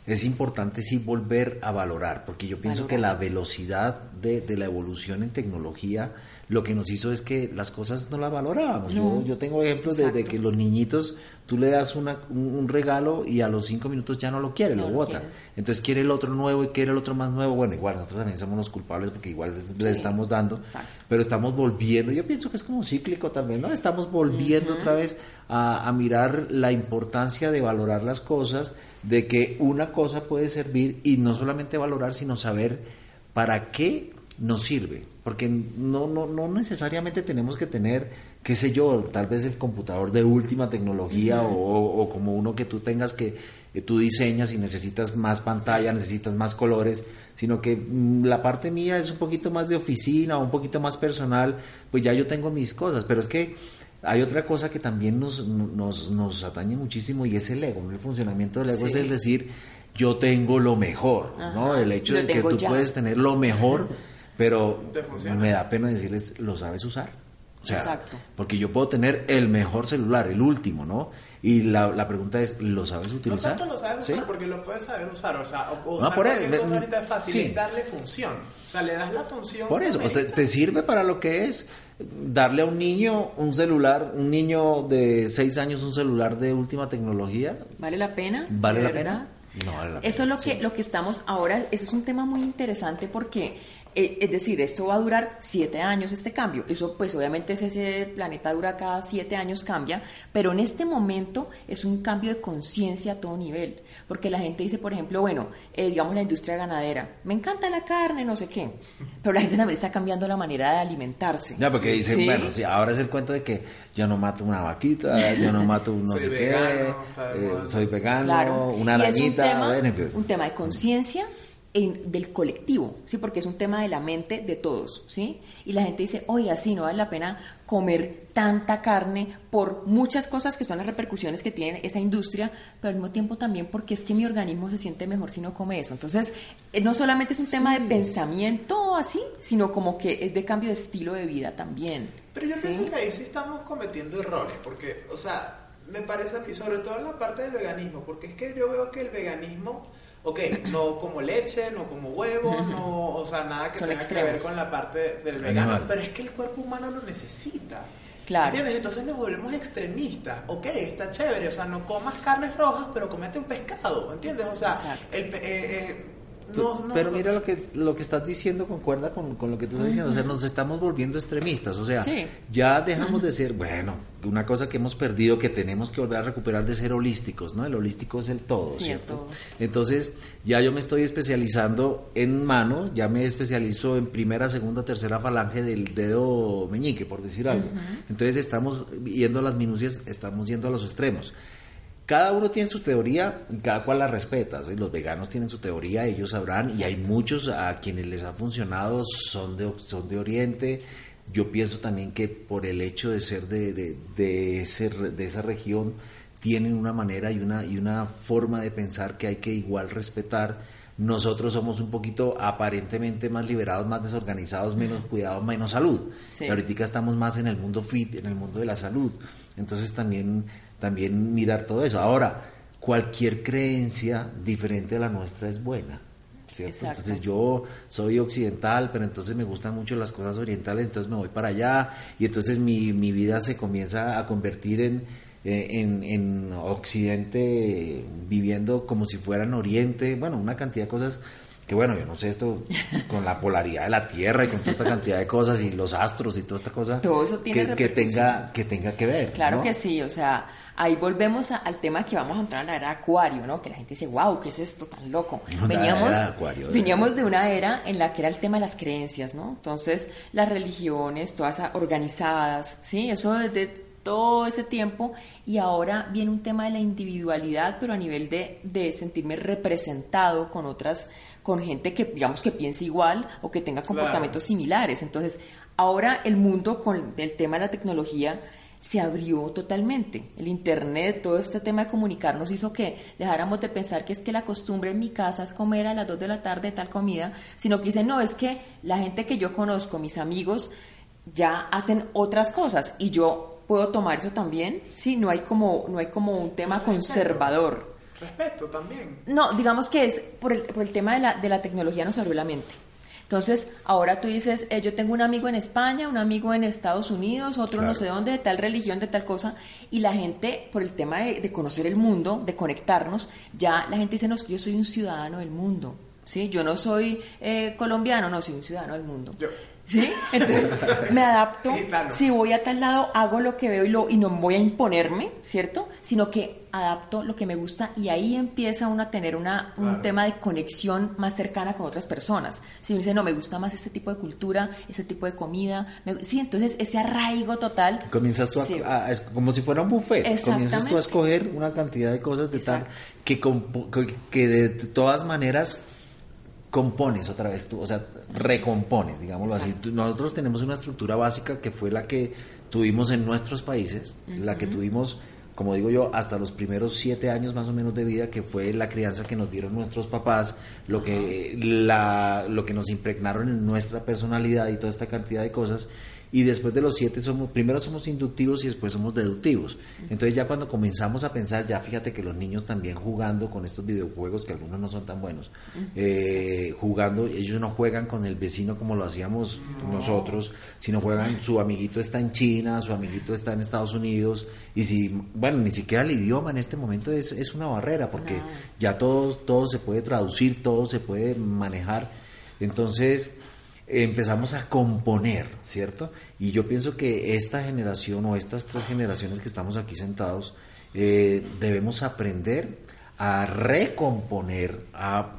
Es importante sí volver a valorar, porque yo pienso que la velocidad de, de la evolución en tecnología lo que nos hizo es que las cosas no las valorábamos. No. Yo, yo tengo ejemplos de, que los niñitos, tú le das una- un, un regalo y a los cinco minutos ya no lo quiere, No lo bota. quiere. Entonces quiere el otro nuevo y quiere el otro más nuevo. Bueno, igual nosotros también somos los culpables porque igual les, les Sí, estamos dando, exacto. pero estamos volviendo. Yo pienso que es como cíclico también, ¿no? Estamos volviendo otra vez a, a mirar la importancia de valorar las cosas, de que una cosa puede servir y no solamente valorar, sino saber para qué nos sirve. Porque no, no, no necesariamente tenemos que tener, qué sé yo, tal vez el computador de última tecnología o, o- o como uno que tú tengas que que tú diseñas y necesitas más pantalla, necesitas más colores, sino que mm, la parte mía es un poquito más de oficina un poquito más personal, pues ya yo tengo mis cosas, pero es que hay otra cosa que también nos, nos, nos atañe muchísimo y es el ego, el funcionamiento del ego Sí. es decir, yo tengo lo mejor, ¿no? El hecho lo de que tú ya. puedes tener lo mejor, pero Te me da pena decirles, ¿lo sabes usar? O sea, Exacto. porque yo puedo tener el mejor celular, el último, ¿no? Y la, la pregunta es, ¿lo sabes No utilizar? tanto lo sabes usar ¿Sí? porque lo puedes saber usar, o sea, o, o No, por cualquier eso, cosa le- ahorita es fácil, sí. es darle función. O sea, le das la función. Por eso, amerita. te sirve para lo que es darle a un niño un celular, un niño de 6 años un celular de última tecnología, ¿vale la pena? ¿vale ¿De la verdad? pena? No vale la pena. Eso es lo que, lo que estamos ahora, eso es un tema muy interesante porque, es decir, esto va a durar siete años este cambio. Eso pues obviamente es ese planeta dura cada siete años cambia, pero en este momento es un cambio de conciencia a todo nivel. Porque la gente dice, por ejemplo, bueno, eh, digamos la industria ganadera, me encanta la carne, no sé qué, pero la gente también está cambiando la manera de alimentarse. Ya, porque dicen, Sí. bueno, sí, ahora es el cuento de que yo no mato una vaquita, yo no mato un no Soy sé vegano, qué, eh, soy vegano, Claro. una es un arañita, tema, bueno, en fin. un tema de conciencia en- del colectivo, ¿sí? Porque es un tema de la mente de todos, ¿sí? Y la gente dice, oye, así no vale la pena comer tanta carne por muchas cosas que son las repercusiones que tiene esa industria, pero al mismo tiempo también porque es que mi organismo se siente mejor si no come eso. Entonces, eh, no solamente es un tema de pensamiento así, sino como que es de cambio de estilo de vida también. Pero yo ¿sí? pienso que ahí sí estamos cometiendo errores, porque, o sea, me parece a mí, sobre todo en la parte del veganismo, porque es que yo veo que el veganismo, ok, no como leche, no como huevo, no, o sea, nada que Son tenga que ver con la parte del vegano, Animal. pero es que el cuerpo humano lo necesita. Claro. ¿Entiendes? Entonces nos volvemos extremistas. Ok, está chévere, o sea, no comas carnes rojas, pero comete un pescado, ¿entiendes? O sea, Exacto. el, eh, eh, no, no, pero mira lo que lo que estás diciendo concuerda con, con lo que tú estás diciendo, o sea, nos estamos volviendo extremistas, o sea, Sí. ya dejamos de ser, bueno, una cosa que hemos perdido que tenemos que volver a recuperar de ser holísticos, ¿no? El holístico es el todo, Sí, el ¿cierto? todo. Entonces, ya yo me estoy especializando en mano, ya me especializo en primera, segunda, tercera falange del dedo meñique, por decir algo. Entonces, estamos yendo a las minucias, estamos yendo a los extremos. Cada uno tiene su teoría y cada cual la respeta. ¿sí? Los veganos tienen su teoría, ellos sabrán, y hay muchos a quienes les ha funcionado, son de, son de Oriente. Yo pienso también que por el hecho de ser de, de, de, ese de esa región, tienen una manera y una, y una forma de pensar que hay que igual respetar. Nosotros somos un poquito aparentemente más liberados, más desorganizados, menos cuidados, menos salud. Sí. Ahorita estamos más en el mundo fit, en el mundo de la salud. Entonces también, también mirar todo eso. Ahora, cualquier creencia diferente a la nuestra es buena. ¿cierto? Entonces yo soy occidental, pero entonces me gustan mucho las cosas orientales, entonces me voy para allá y entonces mi, mi vida se comienza a convertir en, eh, en, en occidente viviendo como si fuera en oriente, bueno, una cantidad de cosas que bueno, yo no sé esto con la polaridad de la Tierra y con toda esta cantidad de cosas y los astros y toda esta cosa Todo eso tiene que, que tenga que tenga que ver. Claro ¿no? que sí, o sea, ahí volvemos a- al tema que vamos a entrar a la era de Acuario, ¿no? Que la gente dice, wow, ¿qué es esto tan loco? Una veníamos, era de Acuario, de veníamos de una era en la que era el tema de las creencias, ¿no? Entonces, las religiones, todas organizadas, ¿sí? Eso desde todo ese tiempo y ahora viene un tema de la individualidad, pero a nivel de, de sentirme representado con otras, con gente que digamos que piense igual o que tenga comportamientos similares. Entonces, ahora el mundo con el tema de la tecnología se abrió totalmente. El Internet, todo este tema de comunicarnos hizo que dejáramos de pensar que es que la costumbre en mi casa es comer a las 2 de la tarde tal comida, sino que dicen, no, es que la gente que yo conozco, mis amigos, ya hacen otras cosas y yo puedo tomar eso también, sí, no hay como, no hay como un tema conservador. Respeto también. No, digamos que es por el, por el tema de la, de la tecnología nos abrió la mente. Entonces, ahora tú dices, eh, yo tengo un amigo en España, un amigo en Estados Unidos, otro no sé dónde, de tal religión, de tal cosa, y la gente, por el tema de, de conocer el mundo, de conectarnos, ya la gente dice, no, es que yo soy un ciudadano del mundo, ¿sí? Yo no soy eh, colombiano, no, soy un ciudadano del mundo. Yo. ¿Sí? Entonces me adapto. Si voy a tal lado, hago lo que veo y, lo, y no voy a imponerme, ¿cierto? Sino que adapto lo que me gusta y ahí empieza uno a tener una, un Claro. tema de conexión más cercana con otras personas. Si uno dice, no, me gusta más este tipo de cultura, este tipo de comida. me- sí, entonces ese arraigo total. Comienzas tú a, Sí. a- es como si fuera un buffet. Comienzas tú a escoger una cantidad de cosas de tal Exacto. que- que de todas maneras compones otra vez tú, o sea, recompones, digámoslo así. Exacto. Nosotros tenemos una estructura básica que fue la que tuvimos en nuestros países, la que tuvimos, como digo yo, hasta los primeros siete años más o menos de vida, que fue la crianza que nos dieron nuestros papás, lo que, la, lo que nos impregnaron en nuestra personalidad y toda esta cantidad de cosas. Y después de los siete somos, primero somos inductivos y después somos deductivos. Entonces ya cuando comenzamos a pensar, ya fíjate que los niños también jugando con estos videojuegos, que algunos no son tan buenos, eh, jugando, ellos no juegan con el vecino como lo hacíamos nosotros, sino juegan, su amiguito está en China, su amiguito está en Estados Unidos, y si, bueno, ni siquiera el idioma en este momento es, es una barrera, porque No. ya todo, todo se puede traducir, todo se puede manejar. Entonces, empezamos a componer, ¿cierto? Y yo pienso que esta generación o estas tres generaciones que estamos aquí sentados, eh, debemos aprender a recomponer, a,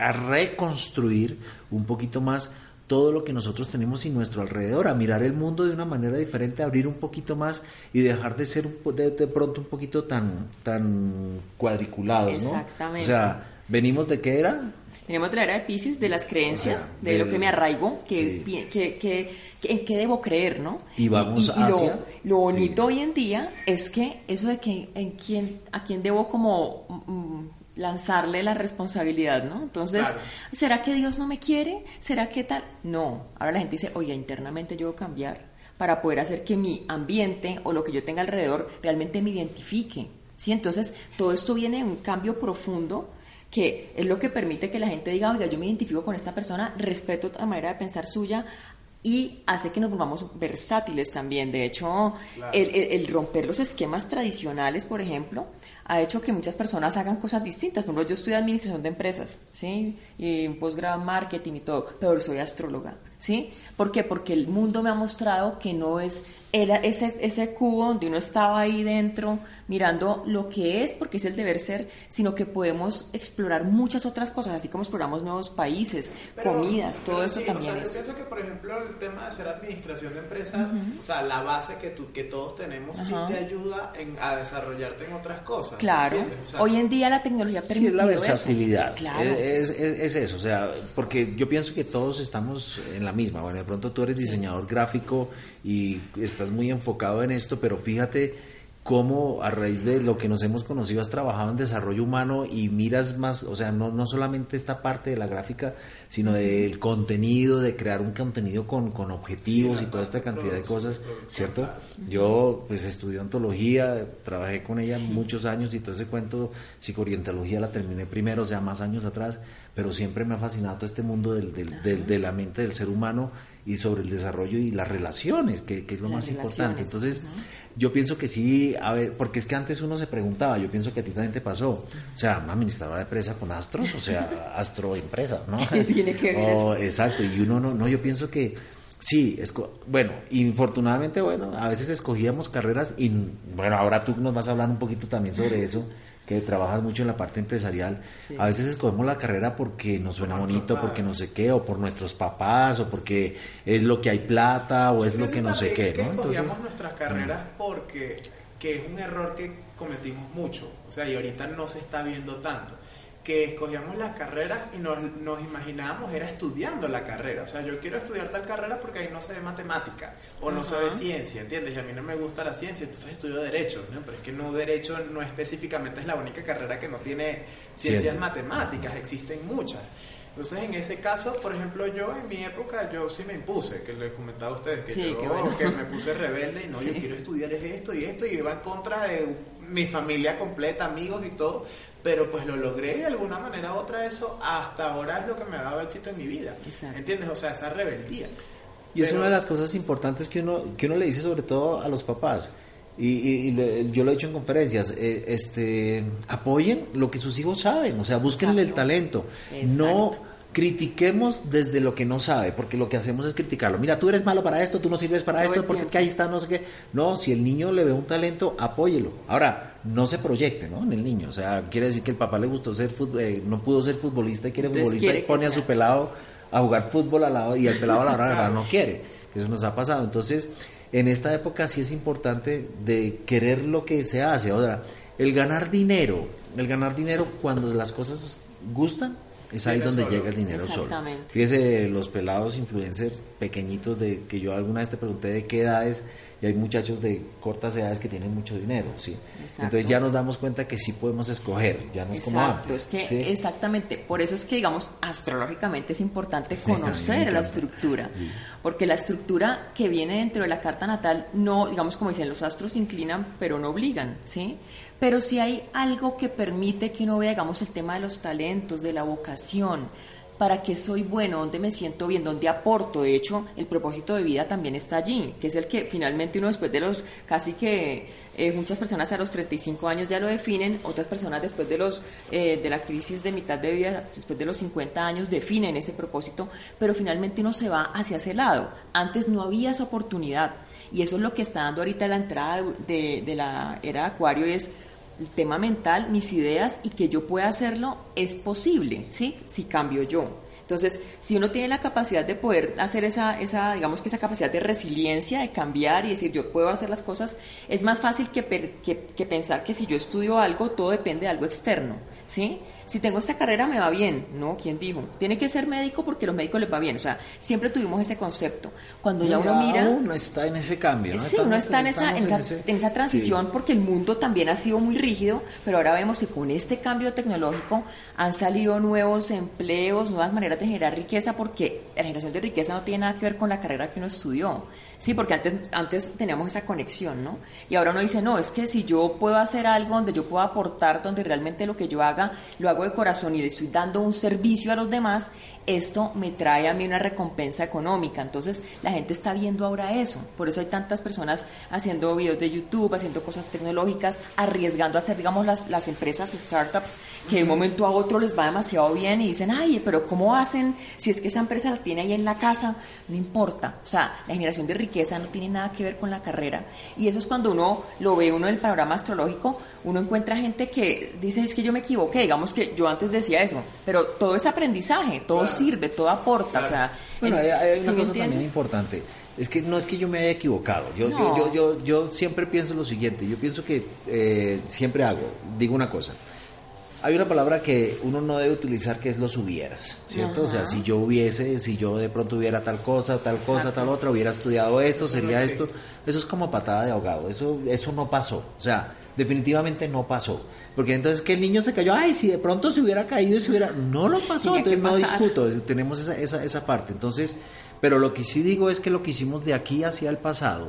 a reconstruir un poquito más todo lo que nosotros tenemos en nuestro alrededor, a mirar el mundo de una manera diferente, a abrir un poquito más y dejar de ser de, de pronto un poquito tan, tan cuadriculados, ¿no? Exactamente. O sea, venimos de qué era? Tenemos la era de Pisces, de las creencias, O sea, de lo que me arraigo, que, Sí. que, que- que- en qué debo creer, ¿no? Y vamos lo, hacia- lo bonito sí. hoy en día es que eso de que en quién, a quién debo como mm, lanzarle la responsabilidad, ¿no? Entonces, Claro. ¿será que Dios no me quiere? ¿Será que tal? No. Ahora la gente dice, oye, internamente yo debo cambiar para poder hacer que mi ambiente o lo que yo tenga alrededor realmente me identifique. ¿Sí? Entonces, todo esto viene de un cambio profundo que es lo que permite que la gente diga, oiga, yo me identifico con esta persona, respeto la manera de pensar suya y hace que nos volvamos versátiles también. De hecho, Claro. el, el- el romper los esquemas tradicionales, por ejemplo, ha hecho que muchas personas hagan cosas distintas. Por ejemplo, yo estudié administración de empresas, ¿sí? Y un posgrado en marketing y todo, pero soy astróloga, ¿sí? ¿Por qué? Porque el mundo me ha mostrado que no es era ese, ese cubo donde uno estaba ahí dentro mirando lo que es, porque es el deber ser, sino que podemos explorar muchas otras cosas, así como exploramos nuevos países, Pero- comidas, todo pero eso sí, también O sea, yo pienso que, por ejemplo, el tema de ser administración de empresas, o sea, la base que, tú, que todos tenemos Ajá. sí te ayuda en, a desarrollarte en otras cosas. Claro, ¿entiendes? O sea, hoy en día la tecnología Sí, permite es la versatilidad. Claro. Es, es- es eso, o sea, porque yo pienso que todos estamos en la misma. Bueno, de pronto tú eres diseñador gráfico y estás muy enfocado en esto, pero fíjate cómo a raíz de lo que nos hemos conocido has trabajado en desarrollo humano y miras más, o sea, no, no solamente esta parte de la gráfica, sino del contenido, de crear un contenido con, con objetivos Sí, y toda esta cantidad de cosas, ¿cierto? Yo pues estudié ontología, trabajé con ella muchos años y todo ese cuento, psicoorientología la terminé primero, o sea, más años atrás, pero siempre me ha fascinado todo este mundo del, del- del- de la mente del ser humano y sobre el desarrollo y las relaciones, que, que es lo Las más importante. Entonces, yo pienso que sí, a ver, porque es que antes uno se preguntaba, yo pienso que a ti también te pasó, o sea, una administradora de empresa con astros, o sea, astroempresa, ¿no? ¿Qué tiene que ver Oh, eso? exacto, y uno no, no, yo pienso que sí, esco- bueno, infortunadamente, bueno, a veces escogíamos carreras y, bueno, ahora tú nos vas a hablar un poquito también sobre eso, que trabajas mucho en la parte empresarial, Sí. a veces escogemos la carrera porque nos suena Por bonito, porque no sé qué, o por nuestros papás, o porque es lo que hay plata, o es lo que no sé qué, que ¿no? Entonces, escogíamos nuestras carreras porque que es un error que cometimos mucho, o sea, y ahorita no se está viendo tanto, que escogíamos las carreras y nos, nos imaginábamos era estudiando la carrera, o sea, yo quiero estudiar tal carrera porque ahí no se ve matemática o no se ve ciencia, ¿entiendes? Y a mí no me gusta la ciencia, entonces estudio derecho, ¿no? Pero es que no derecho no específicamente es la única carrera que no tiene ciencias Ciencia. matemáticas, existen muchas. Entonces, en ese caso, por ejemplo, yo en mi época, yo sí me impuse, que les comentaba a ustedes, que Sí, yo bueno. que me puse rebelde y no, yo quiero estudiar es esto y esto, y iba en contra de mi familia completa, amigos y todo, pero pues lo logré de alguna manera u otra eso hasta ahora es lo que me ha dado éxito en mi vida. Exacto. ¿Entiendes? O sea, esa rebeldía. Y es una de las cosas importantes que uno, que uno le dice sobre todo a los papás. Y, y- y lo- yo lo he dicho en conferencias, eh, este, apoyen lo que sus hijos saben, o sea, búsquenle el talento. Exacto. No critiquemos desde lo que no sabe, porque lo que hacemos es criticarlo. Mira, tú eres malo para esto, tú no sirves para esto, porque es que ahí está, no sé qué. No, si el niño le ve un talento, apóyelo. Ahora, no se proyecte, ¿no? En el niño. O sea, quiere decir que el papá le gustó ser fut- eh, no pudo ser futbolista y quiere Entonces futbolista quiere y pone a su pelado a jugar fútbol al lado y el pelado a la hora de no quiere. Eso nos ha pasado. Entonces, en esta época sí es importante de querer lo que se hace. Ahora, el ganar dinero, el ganar dinero cuando las cosas gustan, es ahí donde solo. llega el dinero solo. Exactamente. Fíjese, los pelados influencers pequeñitos de que yo alguna vez te pregunté de qué edades y hay muchachos de cortas edades que tienen mucho dinero, ¿sí? Exacto. Entonces ya nos damos cuenta que sí podemos escoger, ya no es como antes. es que ¿sí? exactamente, por eso es que digamos astrológicamente es importante conocer la estructura, porque la estructura que viene dentro de la carta natal no, digamos como dicen, los astros inclinan pero no obligan, ¿sí? Pero si hay algo que permite que uno vea, digamos, el tema de los talentos, de la vocación, para qué soy bueno, dónde me siento bien, dónde aporto. De hecho, el propósito de vida también está allí, que es el que finalmente uno después de los casi que eh, muchas personas a los 35 años ya lo definen, otras personas después de los eh, de la crisis de mitad de vida, después de los 50 años definen ese propósito, pero finalmente uno se va hacia ese lado. Antes no había esa oportunidad y eso es lo que está dando ahorita la entrada de, de la era de Acuario es el tema mental, mis ideas y que yo pueda hacerlo es posible, ¿sí? Si cambio yo. Entonces, si uno tiene la capacidad de poder hacer esa, esa, digamos que esa capacidad de resiliencia, de cambiar y decir yo puedo hacer las cosas, es más fácil que, que, que pensar que si yo estudio algo, todo depende de algo externo, ¿sí? Si tengo esta carrera me va bien, no, ¿quién dijo? Tiene que ser médico porque a los médicos les va bien, o sea, siempre tuvimos ese concepto. Cuando ya uno mira... uno está en ese cambio. ¿no? Sí, uno está en esa, en esa, ese- en esa transición Sí. porque el mundo también ha sido muy rígido, pero ahora vemos que con este cambio tecnológico han salido nuevos empleos, nuevas maneras de generar riqueza, porque la generación de riqueza no tiene nada que ver con la carrera que uno estudió. Sí, porque antes, antes teníamos esa conexión, ¿no? Y ahora uno dice, no, es que si yo puedo hacer algo donde yo pueda aportar, donde realmente lo que yo haga lo hago de corazón y le estoy dando un servicio a los demás, esto me trae a mí una recompensa económica. Entonces la gente está viendo ahora eso. Por eso hay tantas personas haciendo videos de YouTube, haciendo cosas tecnológicas, arriesgando a hacer, digamos, las, las empresas, startups, que de un momento a otro les va demasiado bien y dicen, ay, pero ¿cómo hacen si es que esa empresa la tiene ahí en la casa? No importa. O sea, la generación de riqueza no tiene nada que ver con la carrera. Y eso es cuando uno lo ve uno en el panorama astrológico, uno encuentra gente que dice, es que yo me equivoqué, digamos que yo antes decía eso, pero todo es aprendizaje, todo Claro. sirve, todo aporta, o sea... Bueno, en- hay, hay ¿sí una cosa también importante. Es que no es que yo me haya equivocado. Yo, yo- No. yo, yo, yo siempre pienso lo siguiente. Yo pienso que eh, siempre hago, digo una cosa. Hay una palabra que uno no debe utilizar que es los hubieras, ¿cierto? O sea, si yo hubiese, si yo de pronto hubiera tal cosa, tal cosa, Exacto. tal otra, hubiera estudiado esto, sería esto. Eso es como patada de ahogado. Eso, eso no pasó. O sea, definitivamente no pasó. Porque entonces que el niño se cayó, ay, si de pronto se hubiera caído y se hubiera... No lo pasó, entonces no discuto tenemos esa, esa, esa parte. Entonces, pero lo que sí digo es que lo que hicimos de aquí hacia el pasado,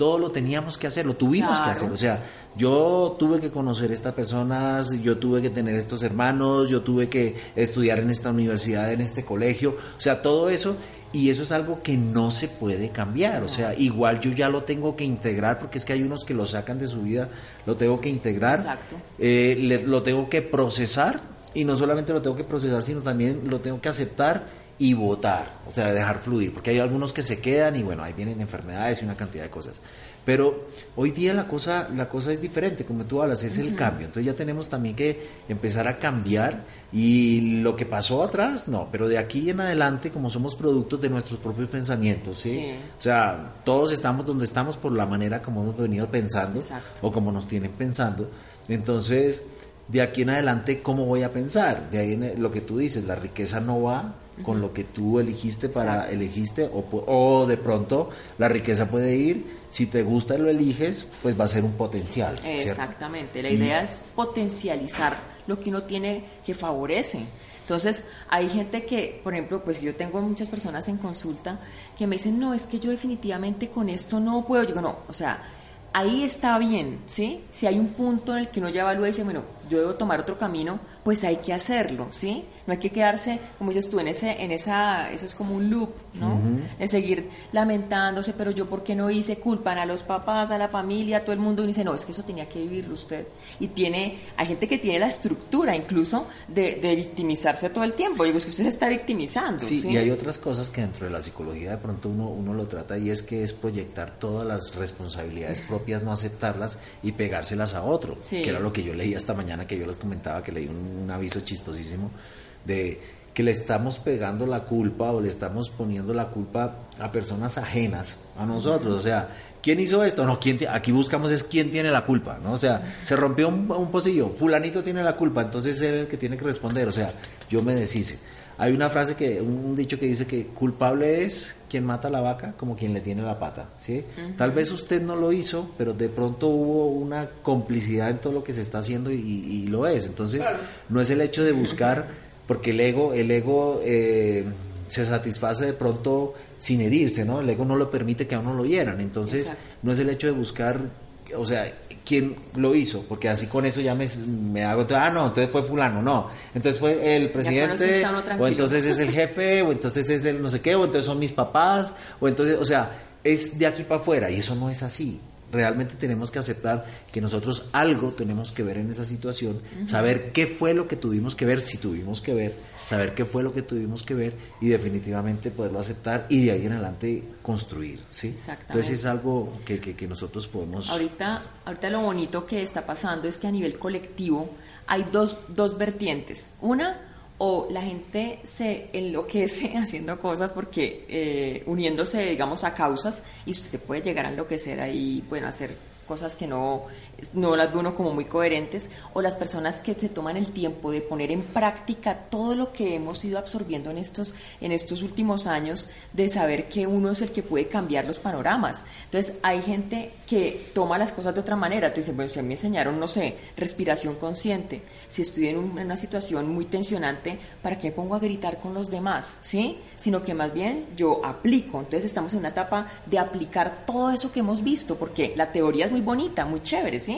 todo lo teníamos que hacer, lo tuvimos que hacer. O sea, yo tuve que conocer estas personas, yo tuve que tener estos hermanos, yo tuve que estudiar en esta universidad, en este colegio, o sea, todo eso. Y eso es algo que no se puede cambiar, o sea, igual yo ya lo tengo que integrar, porque es que hay unos que lo sacan de su vida, lo tengo que integrar, Exacto. eh, le- lo tengo que procesar, y no solamente lo tengo que procesar, sino también lo tengo que aceptar y votar, o sea, dejar fluir, porque hay algunos que se quedan y bueno, ahí vienen enfermedades y una cantidad de cosas. Pero hoy día la cosa, la cosa es diferente, como tú hablas, es el cambio. Entonces ya tenemos también que empezar a cambiar y lo que pasó atrás, no, pero de aquí en adelante, como somos productos de nuestros propios pensamientos, ¿sí? Sí. O sea, todos estamos donde estamos por la manera como hemos venido pensando Exacto. o como nos tienen pensando. Entonces, de aquí en adelante, ¿cómo voy a pensar? De ahí en lo que tú dices, la riqueza no va con lo que tú elegiste para Exacto. elegiste o, o de pronto la riqueza puede ir, si te gusta y lo eliges, pues va a ser un potencial. ¿cierto? Exactamente, la Y- idea es potencializar lo que uno tiene que favorece. Entonces, hay gente que, por ejemplo, pues yo tengo muchas personas en consulta que me dicen, no, es que yo definitivamente con esto no puedo. Yo digo, no, o sea, ahí está bien, ¿sí? Si hay un punto en el que uno ya evalúa y dice, bueno, yo debo tomar otro camino, pues hay que hacerlo, ¿sí? No hay que quedarse, como dices tú, en ese, en esa, eso es como un loop, ¿no? De seguir lamentándose, pero yo por qué no hice, culpan a los papás, a la familia, a todo el mundo, y dice, no, es que eso tenía que vivirlo usted. Y tiene, hay gente que tiene la estructura incluso de, de victimizarse todo el tiempo. Digo, es que usted se está victimizando. Sí, Sí, y hay otras cosas que dentro de la psicología de pronto uno, uno lo trata y es que es proyectar todas las responsabilidades propias, no aceptarlas y pegárselas a otro, Sí. que era lo que yo leí esta mañana, que yo les comentaba, que leí un, un aviso chistosísimo de que le estamos pegando la culpa o le estamos poniendo la culpa a personas ajenas a nosotros, o sea, ¿quién hizo esto? No, ¿quién aquí buscamos es quién tiene la culpa, ¿no? O sea, se rompió un, un pocillo, fulanito tiene la culpa, entonces él es el que tiene que responder, o sea, yo me deshice. Hay una frase que, un dicho que dice que culpable es quien mata la vaca como quien le tiene la pata, ¿sí? Tal vez usted no lo hizo, pero de pronto hubo una complicidad en todo lo que se está haciendo y, y lo es. Entonces, no es el hecho de buscar, porque el ego, el ego eh, se satisface de pronto sin herirse, ¿no? El ego no lo permite que a uno lo hieran. Entonces, Exacto. no es el hecho de buscar, o sea, quién lo hizo, porque así con eso ya me, me hago, ah, no, entonces fue fulano, no, entonces fue el presidente, o entonces es el jefe, o entonces es el no sé qué, o entonces son mis papás, o entonces, o sea, es de aquí para afuera, y eso no es así. Realmente tenemos que aceptar que nosotros algo tenemos que ver en esa situación, saber qué fue lo que tuvimos que ver, si tuvimos que ver, saber qué fue lo que tuvimos que ver y definitivamente poderlo aceptar y de ahí en adelante construir, ¿sí? Exactamente. Entonces es algo que, que, que nosotros podemos... Ahorita, ahorita lo bonito que está pasando es que a nivel colectivo hay dos, dos vertientes. Una, o la gente se enloquece haciendo cosas porque eh, uniéndose, digamos, a causas y se puede llegar a enloquecer ahí, bueno, hacer cosas que no, no las ve uno como muy coherentes, o las personas que se toman el tiempo de poner en práctica todo lo que hemos ido absorbiendo en estos, en estos últimos años, de saber que uno es el que puede cambiar los panoramas. Entonces, hay gente que toma las cosas de otra manera. Tú dices, bueno, si me enseñaron, no sé, respiración consciente, si estoy en una situación muy tensionante, ¿para qué me pongo a gritar con los demás? ¿Sí? Sino que más bien yo aplico. Entonces, estamos en una etapa de aplicar todo eso que hemos visto, porque la teoría es muy bonita, muy chévere, ¿sí?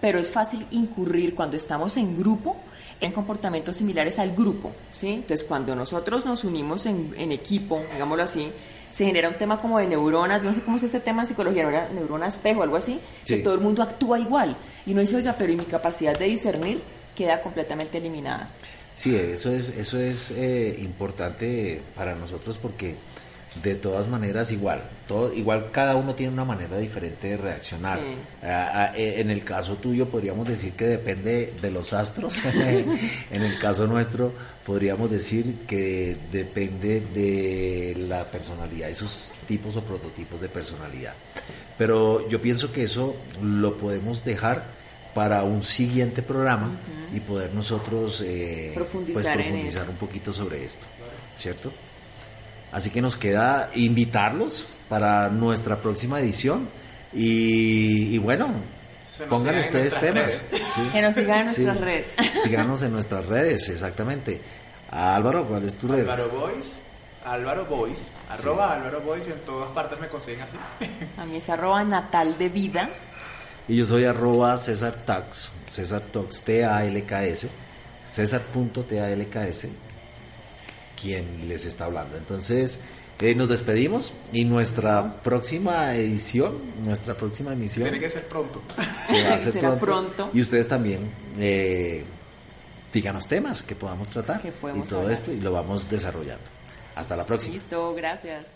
Pero es fácil incurrir cuando estamos en grupo en comportamientos similares al grupo, ¿sí? Entonces, cuando nosotros nos unimos en, en equipo, digámoslo así, se genera un tema como de neuronas, yo no sé cómo es este tema en psicología, ¿no era neurona espejo, algo así, que Sí. todo el mundo actúa igual. Y uno dice, oiga, pero ¿y mi capacidad de discernir queda completamente eliminada? Sí, eso es, eso es eh, importante para nosotros porque de todas maneras igual, todo, igual cada uno tiene una manera diferente de reaccionar. Sí. Ah, ah, eh, en el caso tuyo podríamos decir que depende de los astros, en el caso nuestro podríamos decir que depende de la personalidad, esos tipos o prototipos de personalidad. Pero yo pienso que eso lo podemos dejar para un siguiente programa y poder nosotros eh, Profundizar pues, profundizar un poquito sobre esto, ¿cierto? Así que nos queda invitarlos para nuestra próxima edición y, y bueno, pongan ustedes temas. ¿sí? Que nos sigan en Sí. nuestras redes. Síganos en nuestras redes, exactamente. Álvaro, ¿cuál es tu red? Álvaro Boys, Álvaro Boys, arroba Álvaro Boys, y en todas partes me consiguen así. A mí es arroba natal de vida. Y yo soy arroba César Tax, César Tax, T-A-L-K-S, César.talks, quien les está hablando. Entonces, eh, nos despedimos y nuestra próxima edición, nuestra próxima emisión. Tiene que ser pronto. que va a ser Será pronto. Y ustedes también, eh, díganos temas que podamos tratar Que y todo hablar. esto y lo vamos desarrollando. Hasta la próxima. Listo, gracias.